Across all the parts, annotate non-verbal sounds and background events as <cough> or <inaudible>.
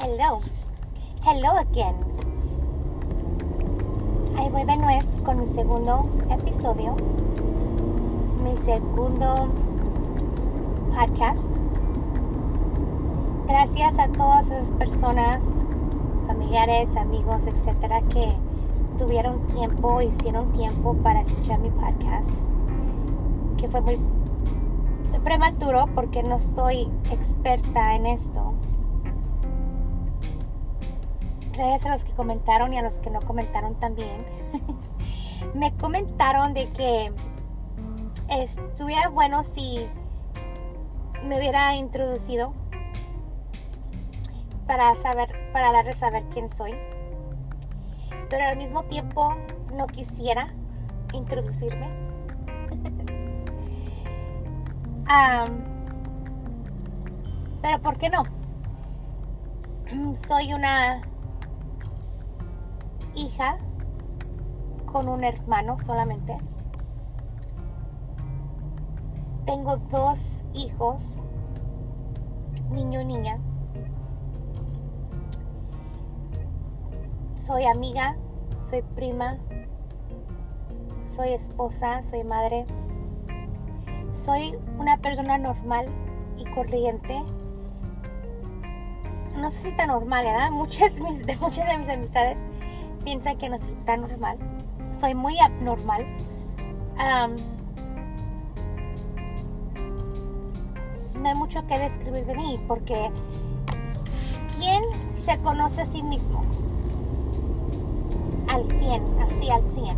Hello. Hello again. Ahí voy de nuez con mi segundo episodio. Mi segundo podcast. Gracias a todas esas personas, familiares, amigos, etcétera, que tuvieron tiempo, hicieron tiempo para escuchar mi podcast. Que fue muy prematuro porque no soy experta en esto gracias a los que comentaron y a los que no comentaron también. <laughs> me comentaron de que estuviera bueno si me hubiera introducido para saber, para darles saber quién soy. Pero al mismo tiempo no quisiera introducirme. <laughs> pero ¿por qué no? <clears throat> Soy una hija con un hermano solamente. Tengo dos hijos, niño y niña. Soy amiga, soy prima, soy esposa, soy madre. Soy una persona normal y corriente. No sé si tan normal, ¿verdad? <laughs> Muchas, muchas de mis amistades piensa que no soy tan normal. Soy muy abnormal. no hay mucho que describir de mí porque ¿quién se conoce a sí mismo? Al 100, así al 100.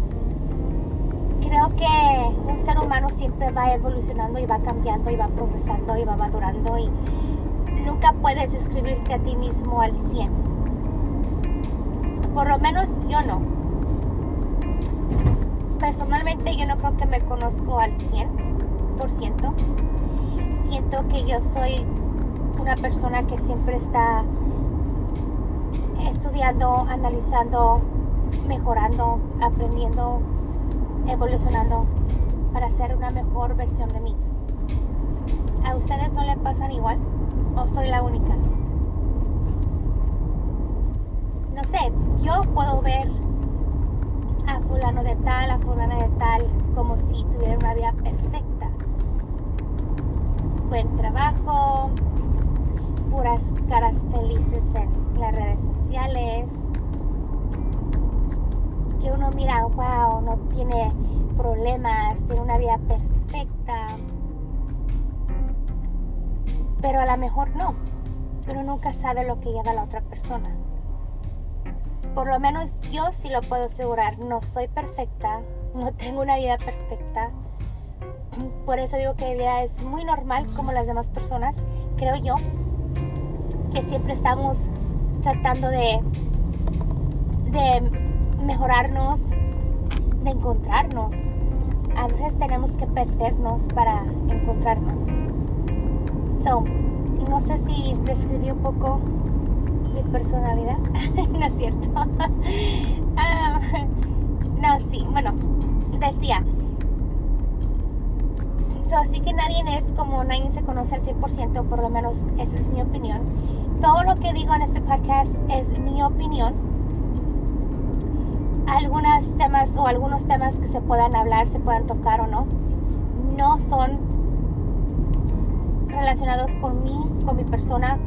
Creo que un ser humano siempre va evolucionando y va cambiando y va progresando y va madurando y nunca puedes describirte a ti mismo al 100 por lo menos yo no. Personalmente yo no creo que me conozco al 100%. Siento que yo soy una persona que siempre está estudiando, analizando, mejorando, aprendiendo, evolucionando para ser una mejor versión de mí. ¿A ustedes no le pasan igual? ¿O soy la única? no sé, yo puedo ver a fulano de tal, a fulana de tal, como si tuviera una vida perfecta. Buen trabajo, puras caras felices en las redes sociales. Que uno mira, wow, no tiene problemas, tiene una vida perfecta. Pero a lo mejor no. Uno nunca sabe lo que lleva la otra persona por lo menos yo sí lo puedo asegurar, no soy perfecta, no tengo una vida perfecta. Por eso digo que mi vida es muy normal como las demás personas, creo yo, que siempre estamos tratando de, de mejorarnos, de encontrarnos. A veces tenemos que perdernos para encontrarnos. So, no sé si describí un poco personalidad. <laughs> no es cierto. <laughs> Ah, no, sí, bueno, decía. así que nadie es como nadie se conoce al 100%, por lo menos esa es mi opinión. Todo lo que digo en este podcast es mi opinión. Algunos temas o algunos temas que se puedan hablar, se puedan tocar o no, no son relacionados con mí, con mi persona,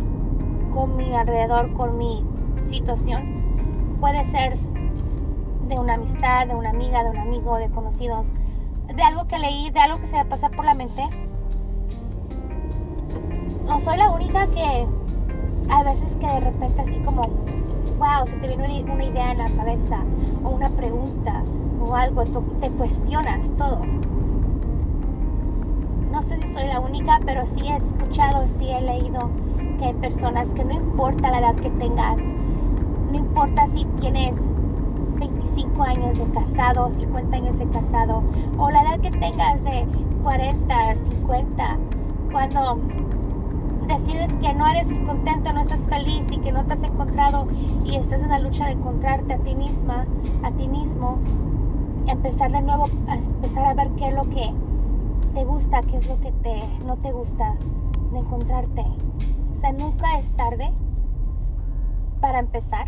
con mi alrededor, con mi situación. Puede ser de una amistad, de una amiga, de un amigo, de conocidos, de algo que leí, de algo que se me pasa por la mente. No soy la única que hay veces que de repente así como, wow, se te viene una idea en la cabeza o una pregunta o algo, te cuestionas todo. No sé si soy la única, pero sí he escuchado, sí he leído que hay personas que no importa la edad que tengas, no importa si tienes 25 años de casado, 50 años de casado, o la edad que tengas de 40, 50, cuando decides que no eres contento, no estás feliz y que no te has encontrado y estás en la lucha de encontrarte a ti misma, a ti mismo, empezar de nuevo, a empezar a ver qué es lo que te gusta, qué es lo que te, no te gusta de encontrarte nunca es tarde. para empezar.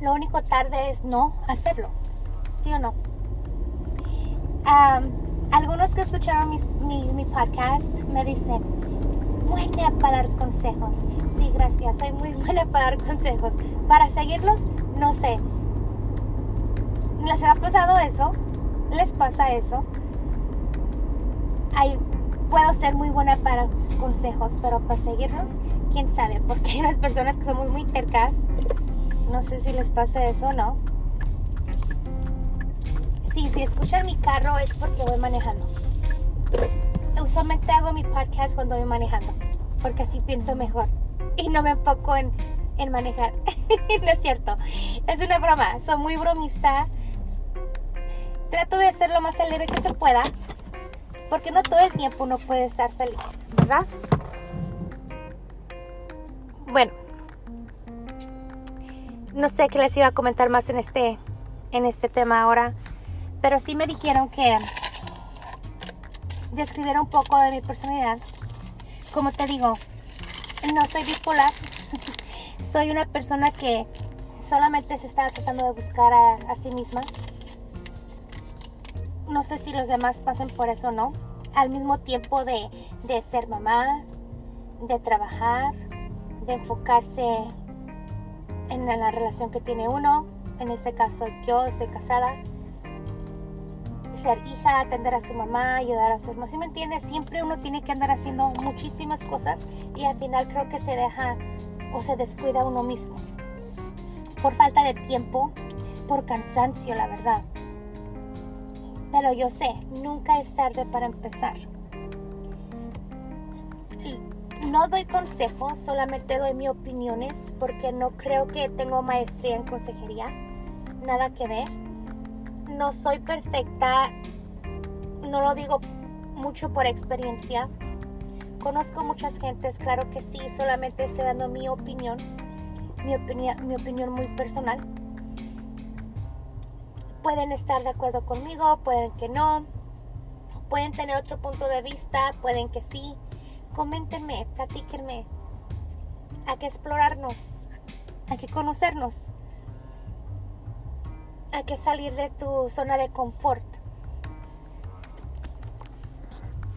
Lo único tarde es no hacerlo, ¿sí o no? algunos que escucharon mi, mi podcast me dicen, buena para dar consejos. Sí, gracias, soy muy <laughs> buena para dar consejos. Para seguirlos, no sé. ¿Les ha pasado eso? ¿Les pasa eso? Ay, puedo ser muy buena para consejos, pero para seguirlos, quién sabe, porque hay unas personas que somos muy tercas. No sé si les pasa eso o no. Sí, si escuchan mi carro es porque voy manejando. Usualmente hago mi podcast cuando voy manejando, porque así pienso mejor y no me enfoco en, en manejar. <laughs> no es cierto, es una broma, soy muy bromista. Trato de hacer lo más alegre que se pueda, porque no todo el tiempo uno puede estar feliz, ¿verdad? Bueno, no sé qué les iba a comentar más en este, en este tema ahora, pero sí me dijeron que describiera un poco de mi personalidad. Como te digo, no soy bipolar, <laughs> soy una persona que solamente se está tratando de buscar a, a sí misma. No sé si los demás pasen por eso o no. Al mismo tiempo de, de ser mamá, de trabajar, de enfocarse en la relación que tiene uno. En este caso yo estoy casada. Ser hija, atender a su mamá, ayudar a su hermano. ¿Sí me entiendes? Siempre uno tiene que andar haciendo muchísimas cosas y al final creo que se deja o se descuida uno mismo. Por falta de tiempo, por cansancio, la verdad. Pero yo sé, nunca es tarde para empezar no doy consejos, solamente doy mis opiniones porque no creo que tengo maestría en consejería. Nada que ver. No soy perfecta. No lo digo mucho por experiencia. Conozco muchas gentes, claro que sí, solamente estoy dando mi opinión. Mi, opinión, mi opinión muy personal. Pueden estar de acuerdo conmigo, pueden que no. Pueden tener otro punto de vista, pueden que sí coméntenme, platíquenme. Hay que explorarnos, hay que conocernos, hay que salir de tu zona de confort.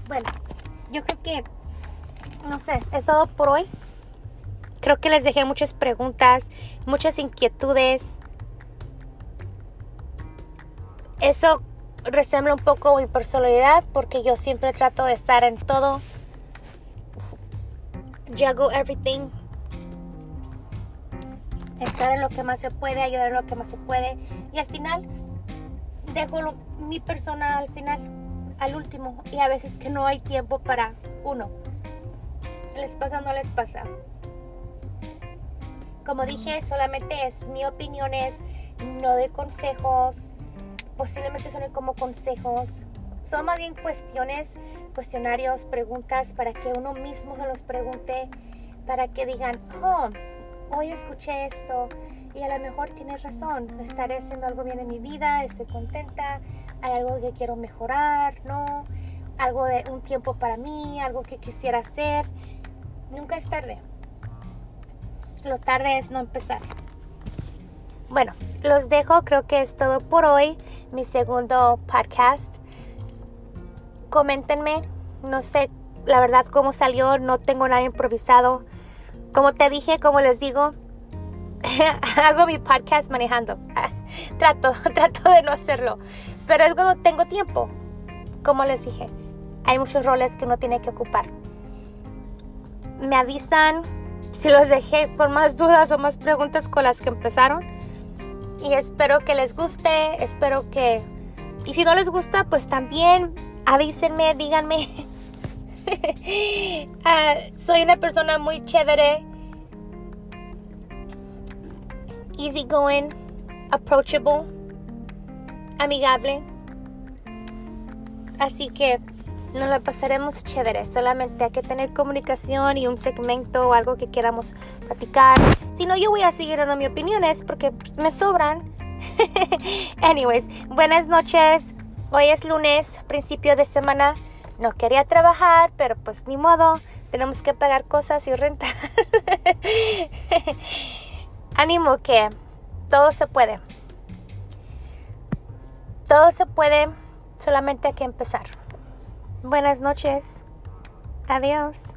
Bueno, yo creo que, no sé, es todo por hoy. Creo que les dejé muchas preguntas, muchas inquietudes. Eso resembla un poco mi personalidad porque yo siempre trato de estar en todo juggle everything. Estar en lo que más se puede, ayudar en lo que más se puede. Y al final, dejo mi persona al final, al último. Y a veces que no hay tiempo para uno. ¿Les pasa o no les pasa? Como dije, solamente es mi opinión, es no de consejos. Posiblemente son como consejos. Son más bien cuestiones cuestionarios, preguntas para que uno mismo se los pregunte, para que digan, oh, hoy escuché esto y a lo mejor tienes razón, estaré haciendo algo bien en mi vida, estoy contenta, hay algo que quiero mejorar, ¿no? Algo de un tiempo para mí, algo que quisiera hacer. Nunca es tarde. Lo tarde es no empezar. Bueno, los dejo, creo que es todo por hoy, mi segundo podcast coméntenme, no sé la verdad cómo salió, no tengo nada improvisado. Como te dije, como les digo, <laughs> hago mi podcast manejando. trato, <laughs> trato de no hacerlo, pero es cuando tengo tiempo. Como les dije, hay muchos roles que uno tiene que ocupar. Me avisan si los dejé con más dudas o más preguntas con las que empezaron. Y espero que les guste, espero que... Y si no les gusta, pues también avísenme, díganme. <laughs> Ah, soy una persona muy chévere, easy going, approachable, amigable. Así que nos la pasaremos chévere. Solamente hay que tener comunicación y un segmento o algo que queramos platicar. Si no, yo voy a seguir dando mis opiniones porque me sobran. <laughs> Anyways, buenas noches. Hoy es lunes, principio de semana. No quería trabajar, pero pues ni modo. tenemos que pagar cosas y renta. <laughs> Ánimo que todo se puede. Todo se puede, solamente hay que empezar. Buenas noches. Adiós.